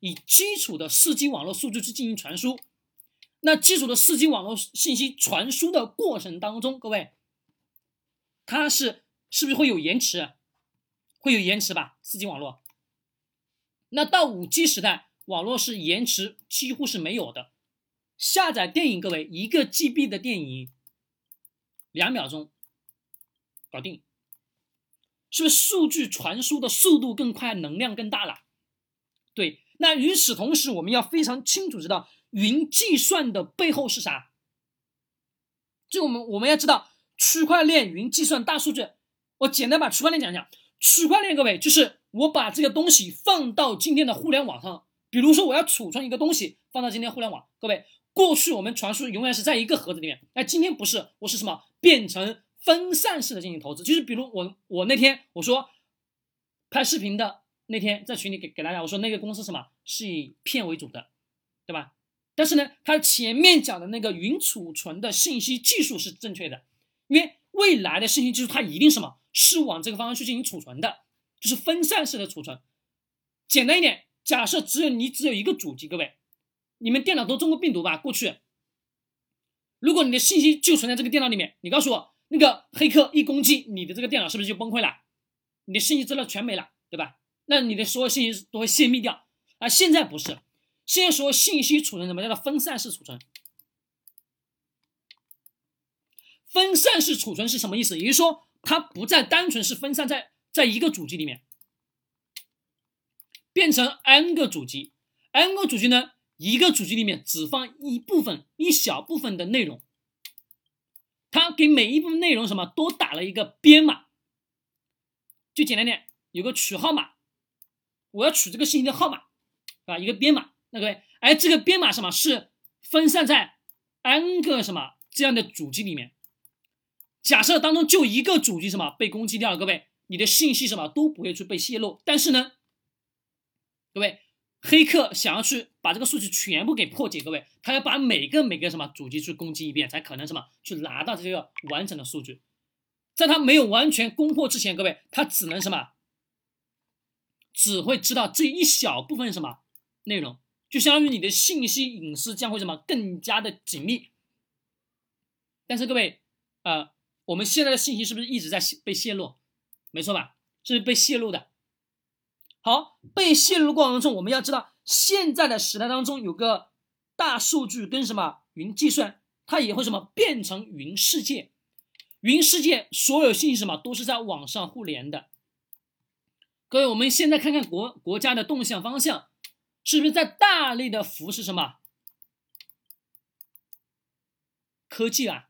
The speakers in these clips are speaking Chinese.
以基础的四 G 网络数据去进行传输。那基础的四 G 网络信息传输的过程当中，各位，它是是不是会有延迟？会有延迟吧？四 G 网络。那到五 G 时代，网络是延迟几乎是没有的。下载电影，各位一个 GB 的电影，两秒钟搞定，是不是数据传输的速度更快，能量更大了？对。那与此同时，我们要非常清楚知道。云计算的背后是啥？就我们我们要知道区块链、云计算、大数据。我简单把区块链讲讲。区块链，各位就是我把这个东西放到今天的互联网上。比如说，我要储存一个东西放到今天互联网。各位，过去我们传输永远是在一个盒子里面，哎，今天不是，我是什么？变成分散式的进行投资。就是比如我我那天我说拍视频的那天在群里给给大家我说那个公司什么是以片为主的，对吧？但是呢，它前面讲的那个云储存的信息技术是正确的，因为未来的信息技术它一定什么是往这个方向去进行储存的，就是分散式的储存。简单一点，假设只有你只有一个主机，各位，你们电脑都中过病毒吧？过去，如果你的信息就存在这个电脑里面，你告诉我，那个黑客一攻击你的这个电脑，是不是就崩溃了？你的信息资料全没了，对吧？那你的所有信息都会泄密掉。啊，现在不是。现在说信息储存什么叫做分散式储存？分散式储存是什么意思？也就是说，它不再单纯是分散在在一个主机里面，变成 n 个主机，n 个主机呢，一个主机里面只放一部分、一小部分的内容，它给每一部分内容什么都打了一个编码，就简单点，有个取号码，我要取这个信息的号码，啊，一个编码。那各位，哎，这个编码什么是分散在 n 个什么这样的主机里面？假设当中就一个主机什么被攻击掉了，各位，你的信息什么都不会去被泄露。但是呢，各位，黑客想要去把这个数据全部给破解，各位，他要把每个每个什么主机去攻击一遍，才可能什么去拿到这个完整的数据。在他没有完全攻破之前，各位，他只能什么？只会知道这一小部分什么内容。就相当于你的信息隐私将会什么更加的紧密，但是各位，呃，我们现在的信息是不是一直在被泄露？没错吧？是被泄露的。好，被泄露过程中，我们要知道，现在的时代当中有个大数据跟什么云计算，它也会什么变成云世界。云世界所有信息什么都是在网上互联的。各位，我们现在看看国国家的动向方向。是不是在大力的扶持什么科技啊？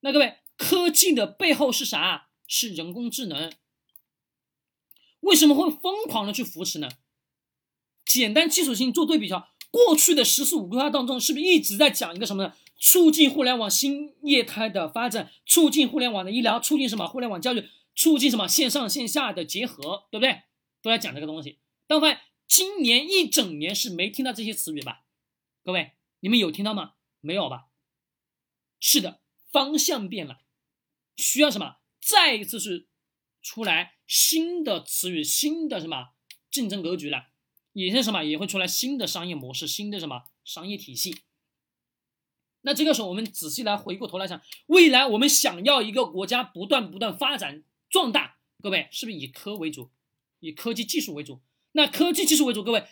那各位，科技的背后是啥？是人工智能。为什么会疯狂的去扶持呢？简单基础性做对比一下，过去的“十四五”规划当中，是不是一直在讲一个什么呢？促进互联网新业态的发展，促进互联网的医疗，促进什么？互联网教育，促进什么？线上线下的结合，对不对？都在讲这个东西。但发现。今年一整年是没听到这些词语吧？各位，你们有听到吗？没有吧？是的，方向变了，需要什么？再一次是出来新的词语，新的什么竞争格局了？也是什么？也会出来新的商业模式，新的什么商业体系？那这个时候，我们仔细来回过头来想，未来我们想要一个国家不断不断发展壮大，各位是不是以科为主，以科技技术为主？那科技技术为主，各位